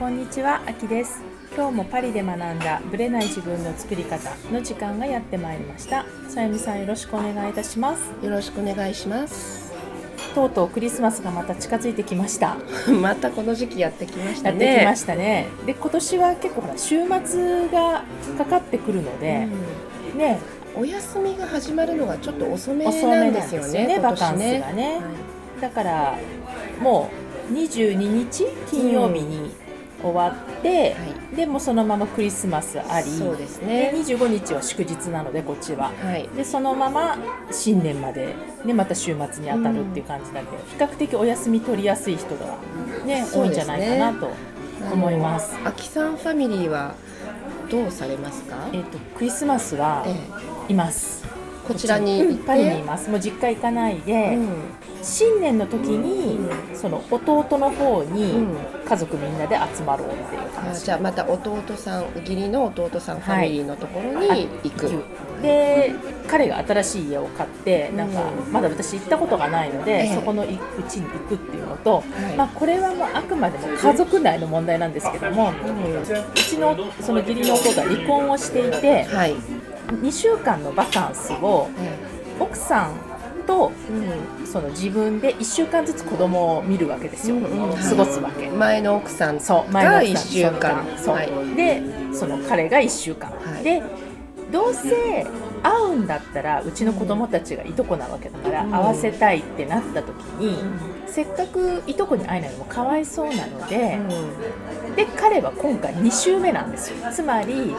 こんにちは、あきです。今日もパリで学んだブレない自分の作り方の時間がやってまいりました。さゆみさんよろしくお願いいたします。よろしくお願いします。とうとうクリスマスがまた近づいてきました。またこの時期やってきましたやっね。てきましたね。で、今年は結構ほら週末がかかってくるので、ね、うんお休みが始まるのがちょっと遅めなんでですよね、ね。今バカンスがね。はいだからもう22日金曜日に終わって、はでもうそのままクリスマスあり、そうですでね。25日は祝日なのでこっちははい。でそのまま新年まで、ね、また週末に当たるっていう感じだけど、比較的お休み取りやすい人が、ね多いんじゃないかなと思います。あの。秋さんファミリーはどうされますか？えっとクリスマスはえいます。えこちらにパリにいます。もう実家行かないで、うん新年の時に、その弟の方にうん家族みんなで集まろうっていう感じ。ゃあまた弟さん義理の弟さんファミリーのところに行く。で彼が新しい家を買ってなんかうんまだ私行ったことがないので、ええそこのいうちに行くっていうのと、いまあ、これはもうあくまでも家族内の問題なんですけども、うちのその義理の弟が離婚をしていてはい。2週間のバカンスを奥さんとうんその自分で1週間ずつ子供を見るわけですよ、うんうん過ごすわけ。前の奥さんそう。前のが奥さん一週間。そう、はい。でその彼が1週間、はい。でどうせ会うんだったらうちの子供たちがいとこなわけだから、うん。会わせたいってなった時に、せっかくいとこに会えないのもかわいそうなので、で彼は今回2週目なんですよ。つまり。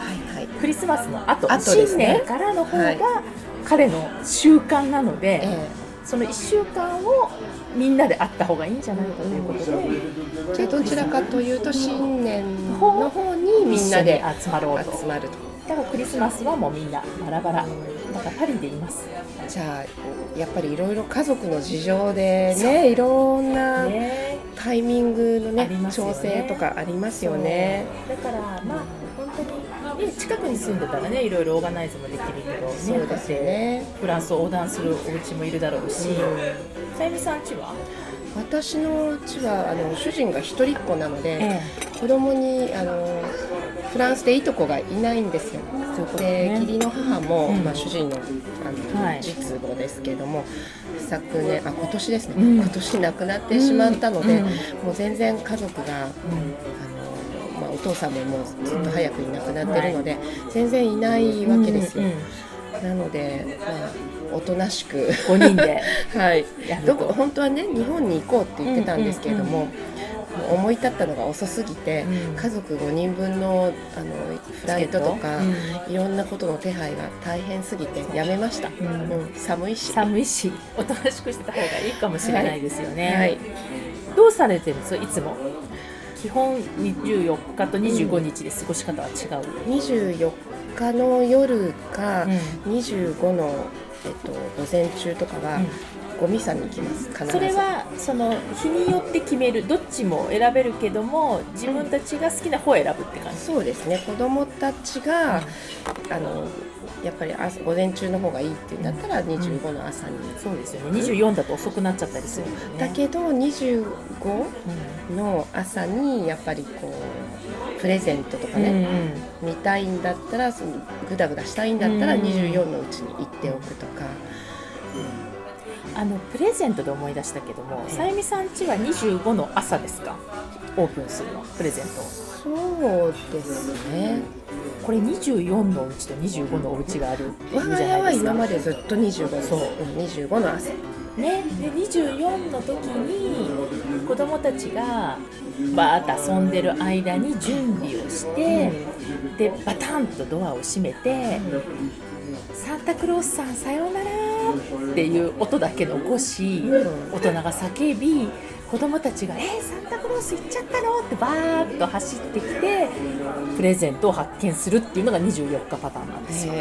クリスマスの後。後です新ね年からの方はい。が彼の習慣なので、えその1週間をみんなで会った方がいいんじゃないかということで、えじゃあどちらかというと新年の方にみんなで集まろうと。集まると。だからクリスマスはもうみんなバラバラ。だからパリでいます。じゃあやっぱりいろいろ家族の事情でねいろんなね。タイミングのねね。調整とかありますよね。だからまあ本当に、ね、近くに住んでたらねいろいろオーガナイズもできるけど、ね、そうですよね。フランスを横断するお家もいるだろうし、さゆみさんちは、私のうちはあの主人が一人っ子なので、え。子供にあのフランスでいとこがいないんですよ。でね。義理の母も、うん。まあ、主人のあの、はい。実母ですけども昨年あ今年ですね、うん。今年亡くなってしまったので、うん。もう全然家族があの、まあ、お父さんももうずっと早くに亡くなってるので、全然いないわけですよ。うんうんなので、まあ、おとなしく。5人で はい。どこ本当はね日本に行こうって言ってたんですけれども、うんもう思い立ったのが遅すぎて、うん。家族5人分のあのフライトとか、ういろんなことの手配が大変すぎてやめました、ん。うん寒いし。寒いしおとなしくしてた方がいいかもしれないですよね、はい、どうされてるんですか？いつも？基本24日と25日で過ごし方は違う、24日の夜か、うん。25の、えっと、午前中とかは、うんゴミさんに行きます必ず。それはその日によって決めるどっちも選べるけども自分たちが好きな方を選ぶって感じ、そうですね。子供たちが、あのやっぱり朝午前中の方がいいっていうんだったら25の朝に、そうですよね。24だと遅くなっちゃったりするね。だけど25うの朝にやっぱりこうプレゼントとかんね、見たいんだったらそのグダグダしたいんだったらうん24のうちに行っておくとか、あのプレゼントで思い出したけどもええさゆみさん家は25の朝ですか？オープンするのプレゼントそうですね。これ24のうちと25のお家があるっていう我が家はじゃないですか。今までずっと25です。そう。ん25の朝。ね、で24の時に子供たちがバーッと遊んでる間に準備をして、でバタンとドアを閉めて「サンタクロースさんさようなら」っていう音だけ残し、うん。大人が叫び子供たちが「えー、サンタクロース行っちゃったの?」ってバーッと走ってきてプレゼントを発見するっていうのが24日パターンなんですよ。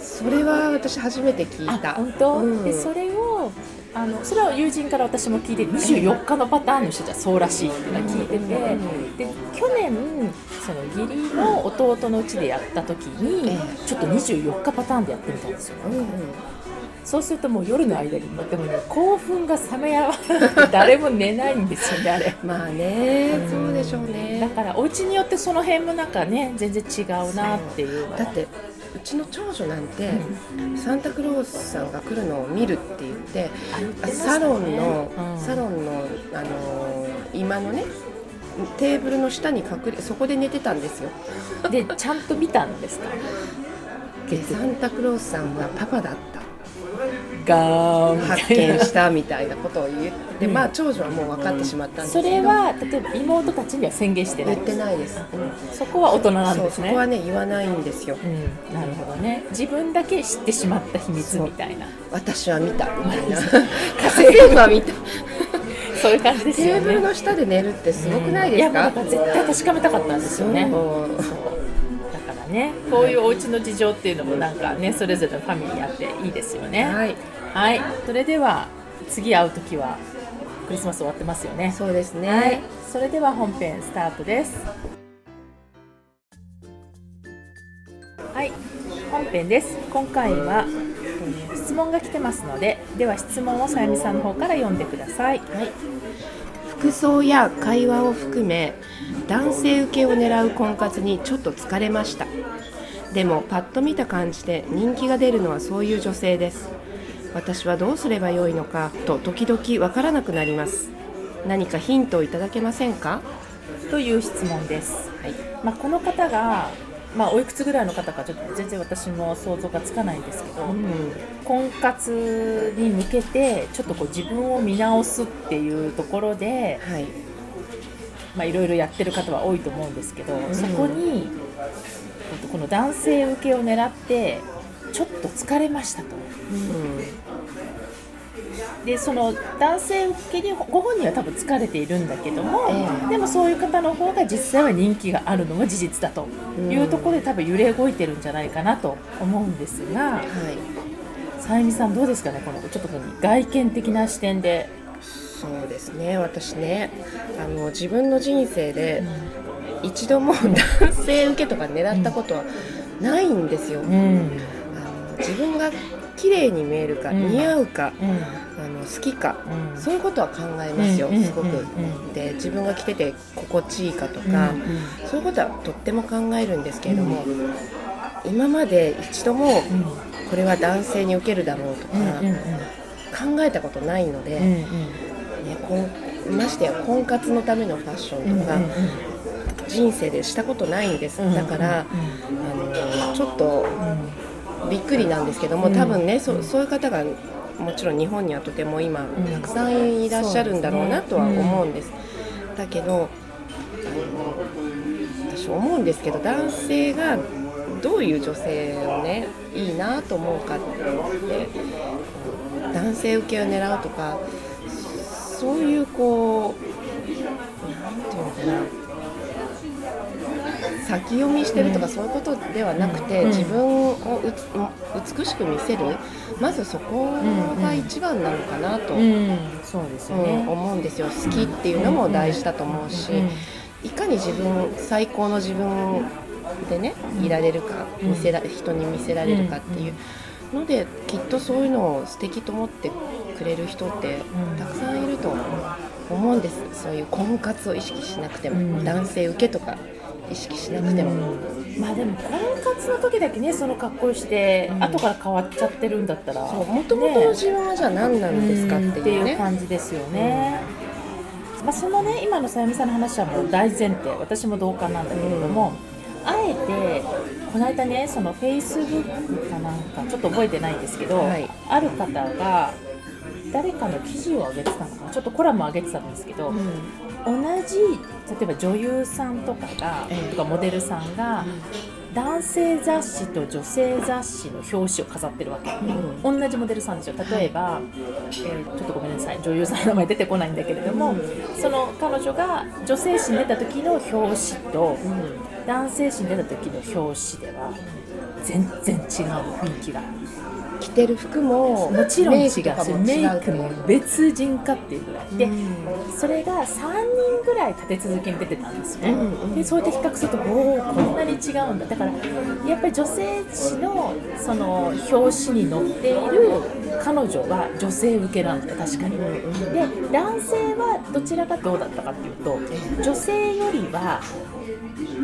それは私初めて聞いた。あ本当、うん。でそれをあのそれは友人から私も聞いて24日のパターンの人じゃそうらしいって聞いてて、うんで去年その義理の弟のうちでやった時に、ええ。ちょっと24日パターンでやってみたんですよ、うんうん。そうするともう夜の間にもでもね興奮が冷めやわらなくて誰も寝ないんですよねあれ。まあね、そうでしょうね。だからお家によってその辺もなんかね全然違うなっていうだってうちの長女なんて、サンタクロースさんが来るのを見るって言ってね。サロンの、うん。サロンの、あのー今のねテーブルの下に隠れそこで寝てたんですよ。でちゃんと見たんですか？でサンタクロースさんはパパだったガーンみ発見したみたいなことを言って、うん。まあ長女はもう分かってしまったんですそけど。れは例えば妹たちには宣言してない。言ってないです、そこは大人なんそうですね。そこはね言わないんですよ。うん、なるほどね。自分だけ知ってしまった秘密みたいな。私は見たみたいな。家政婦は見た。そういう感じですよね。テーブルの下で寝るってすごくないですか、絶対確かめたかったんですよね。そう。だからね。こういうお家の事情っていうのもなんかねそれぞれのファミリーあっていいですよね。はい。はい。それでは次会う時はクリスマス終わってますよね。そうですね、はい。それでは本編スタートです。はい。本編です。今回は、えー質問が来てますのででは質問をさゆみさんの方から読んでください。はい、服装や会話を含め男性受けを狙う婚活にちょっと疲れました。でもパッと見た感じで人気が出るのはそういう女性です。私はどうすればよいのかと時々わからなくなります。何かヒントをいただけませんか？という質問です、はい。まあ、この方が、まあ、おいくつぐらいの方かちょっと全然私も想像がつかないんですけど、うん。婚活に向けてちょっとこう自分を見直すっていうところではい。まあいろいろやってる方は多いと思うんですけど、ん。そこにえっとこの男性受けを狙ってちょっと疲れましたと。でその男性受けにご本人は多分疲れているんだけども、ええ。でもそういう方の方が実際は人気があるのが事実だというところで多分揺れ動いてるんじゃないかなと思うんですがはい。さゆみさんどうですかねこのちょっと外見的な視点で。そうですね私ねあの自分の人生で一度も男性受けとか狙ったことはないんですよ、うん。あの自分が綺麗に見えるか、うん。似合うかうんあの好きか、うん。そういうことは考えますよ、うんすごく、うんうん。で自分が着てて心地いいかとうんか、そういうことはとっても考えるんですけれども、今まで一度もこれは男性に受けるだろうとか、うんうんうん。考えたことないので、うんうん。ね、こんましてや婚活のためのファッションとか、人生でしたことないんです、うんだから、あのちょっとびっくりなんですけども、うん。多分ねそそういう方がもちろん日本にはとても今、ん。たくさんいらっしゃるんだろうなとは思うんです。だけど私思うんですけど男性がどういう女性をねいいなと思うかって男性受けを狙うとかそういうこうなんていうのかな先読みしてるとかそういうことではなくて、うん。自分をうつ美しく見せる。まずそこが一番なのかなと。思うんですよ。好きっていうのも大事だと思うし、うん。いかに自分最高の自分でねいられるかうん。見せら人に見せられるかっていう。のできっとそういうのを素敵と思ってくれる人ってうん。たくさんいると思うんです。そういう婚活を意識しなくても、うん。男性受けとか意識しなくても、まあでも婚活の時だけねその格好して、うん。後から変わっちゃってるんだったら。そう元々の自分はじゃあ何なんですかっていうん。ね。感じですよね。まあ、そのね今のさゆみさんの話はもう大前提。私も同感なんだけれども、あえてこの間ねそのフェイスブックかなんかちょっと覚えてないんですけど、はい。ある方が誰かの記事を上げてたのかな。ちょっとコラムを上げてたんですけど、うん同じ例えば女優さんとかが、ええ。とかモデルさんが、男性雑誌と女性雑誌の表紙を飾ってるわけ、同じモデルさんですよ。例えば、えーちょっとごめんなさい。女優さんの名前出てこないんだけれども、その彼女が女性誌に出た時の表紙と、男性誌に出た時の表紙では全然違う雰囲気が着てる服ももちろん違う。メイしメイクも別人かっていうぐらい。で、それが3人ぐらい立て続けに出てたんですよ。ね、うんうん。でそうやって比較するとおおこんなに違うんだ。だからやっぱり女性誌のその表紙に載っている彼女は女性受けなんだよ確かに、で男性はどちらがどうだったかっていうと女性よりは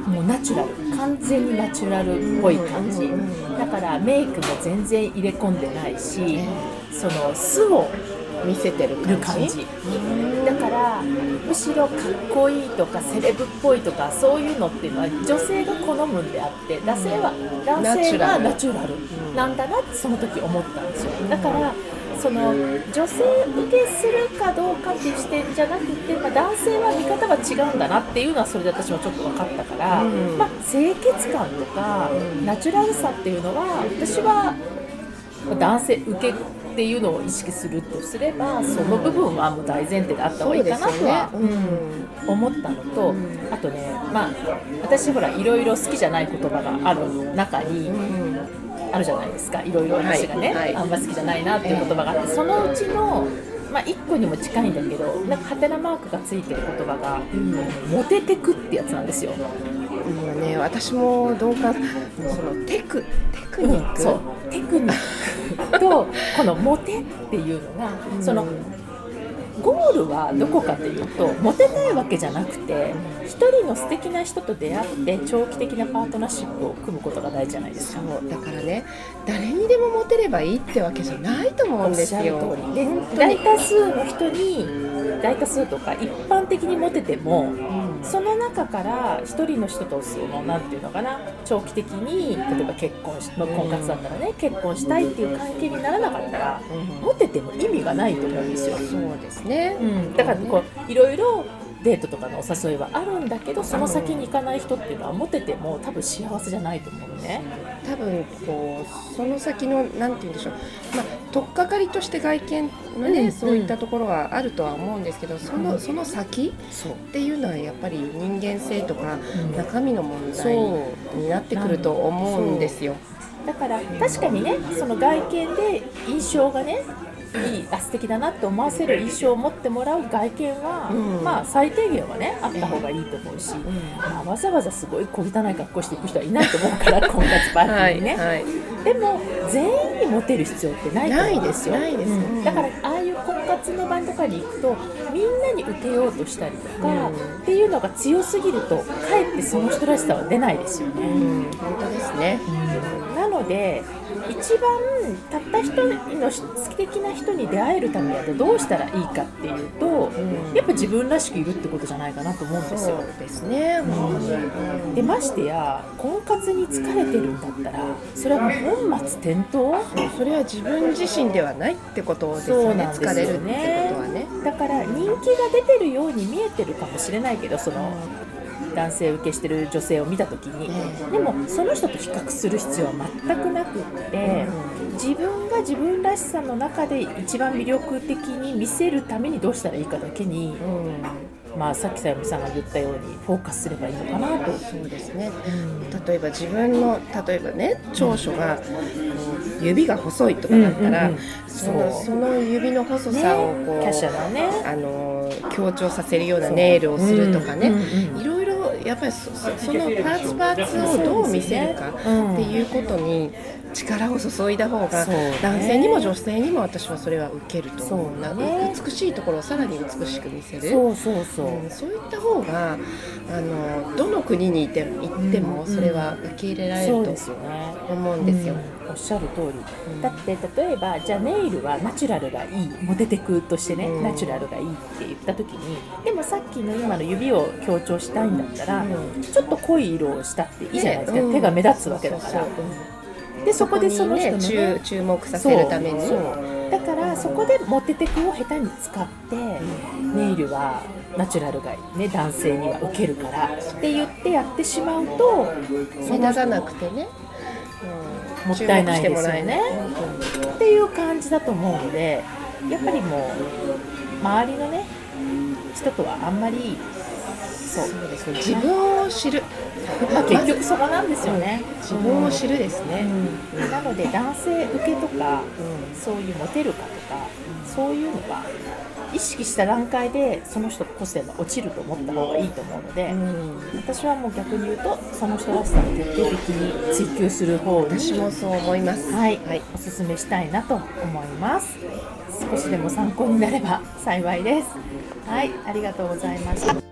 もうナチュラル。完全にナチュラルっぽい感じ。だからメイクも全然入れ込んでないしその素を見せてるる感じ。だからむしろかっこいいとかセレブっぽいとかそういうのっていうのは女性が好むんであって男性は男性はナチュラル。なんだなってその時思ったんですよ。だからその女性受けするかどうかっていう視点じゃなくて、まあ、男性は見方が違うんだなっていうのはそれで私もちょっと分かったから、うん。まあ、清潔感とかナチュラルさっていうのは私は男性受けっていうのを意識するとすればその部分はもう大前提であった方がいいかなとは、そうん。思ったのと、あとねまあ私ほらいろいろ好きじゃない言葉がある中に、あるじゃないですか。いろいろ私がね、あんま好きじゃないなっていう言葉があってそのうちの、まあ、1個にも近いんだけどなんかハテナマークがついてる言葉が「モテてく」ってやつなんですよ。もうね私もどうかそのテクテクニック、そうテクニック。とこのモテっていうのが、そのゴールはどこかというとモテたいわけじゃなくて一人の素敵な人と出会って長期的なパートナーシップを組むことが大事じゃないですか。そうだからね誰にでもモテればいいってわけじゃないと思うんですよ。おっしゃる通り。で大多数の人に大多数とか一般的にモテても、その中から一人の人とそのなんていうのかな長期的に例えば結婚しの婚活だったらね結婚したいっていう関係にならなかったら、うん。モテても意味がないと思うんですよ。そうですね、うん、だからこういろいろデートとかのお誘いはあるんだけどその先に行かない人っていうのはモテても多分幸せじゃないと思うのね。多分こうその先のなんて言うんでしょう、まあ、取っかかりとして外見のね、うんそういったところはあるとは思うんですけどそのその先っていうのはやっぱり人間性とかうん。中身の問そ題う。になってくると思うんですよ。だから確かにねその外見で印象がねいいあ素敵だなって思わせる印象を持ってもらう外見は、うん。まあ最低限はねあった方がいいと思うし、まあ、わざわざすごい小汚い格好していく人はいないと思うから婚活パーティーにね、はいでも全員にモテる必要ってないと思うんですよ。ないですうん。だからああいう婚活の場とかに行くとみんなに受けようとしたりとか、うん。っていうのが強すぎるとかえってその人らしさは出ないですよね。うん、本当ですね。なので一番たった一人の素敵な人に出会えるためにはどうしたらいいかっていうと、んやっぱ自分らしくいるってことじゃないかなと思うんですよ。そうですね。本当にでましてや婚活に疲れてるんだったらそれはもう本末転倒？それは自分自身ではないってことですよね。ね疲れるってことはね。だから人気が出てるように見えてるかもしれないけどその男性受けしてる女性を見た時に、でもその人と比較する必要は全くなくって、自分が自分らしさの中で一番魅力的に見せるためにどうしたらいいかだけに、うん、まあ、さっきさゆみさんが言ったようにフォーカスすればいいのかなと。そうですね。例えば自分の例えばね長所がこう指が細いとかだったら、うんうんうんそのその指の細さをこう、ね、華奢なね。あの強調させるようなネイルをするとかね、うんうんうん。いろいろやっぱりそのパーツパーツをどう見せるかっていうことに力を注いだ方が男性にも女性にも私はそれは受けると思うそうなね。美しいところをさらに美しく見せる。そうそうそう、うんそういった方があのどの国にいても行ってもそれは受け入れられるとそうですよ。ね。思うんですよ。うん。おっしゃる通り、ん。だって例えばじゃあネイルはナチュラルがいい。モテテクとしてね、うん。ナチュラルがいいって言った時にでもさっきの今の指を強調したいんだったら、うん。ちょっと濃い色をしたっていいじゃないですか、手が目立つわけだからでそこでその人の、ねね注注目させるために。だからそこでモテテクを下手に使って、ネイルはナチュラルがいいね男性には受けるから。って言ってやってしまうと目立たなくてね、うん、もったいないですよね。っていう感じだと思うのでやっぱりもう周りのね人とはあんまりそう。そうですね。自分を知るまあ、結局そこなんですよね、自分を知るですね、うん。なので男性受けとかそういうモテるかとかそういうのが意識した段階でその人の個性が落ちると思った方がいいと思うので、うん。私はもう逆に言うとその人らしさを徹底的に追求する方に私もそう思います。はい、はい。おすすめしたいなと思います。少しでも参考になれば幸いです。はい。ありがとうございました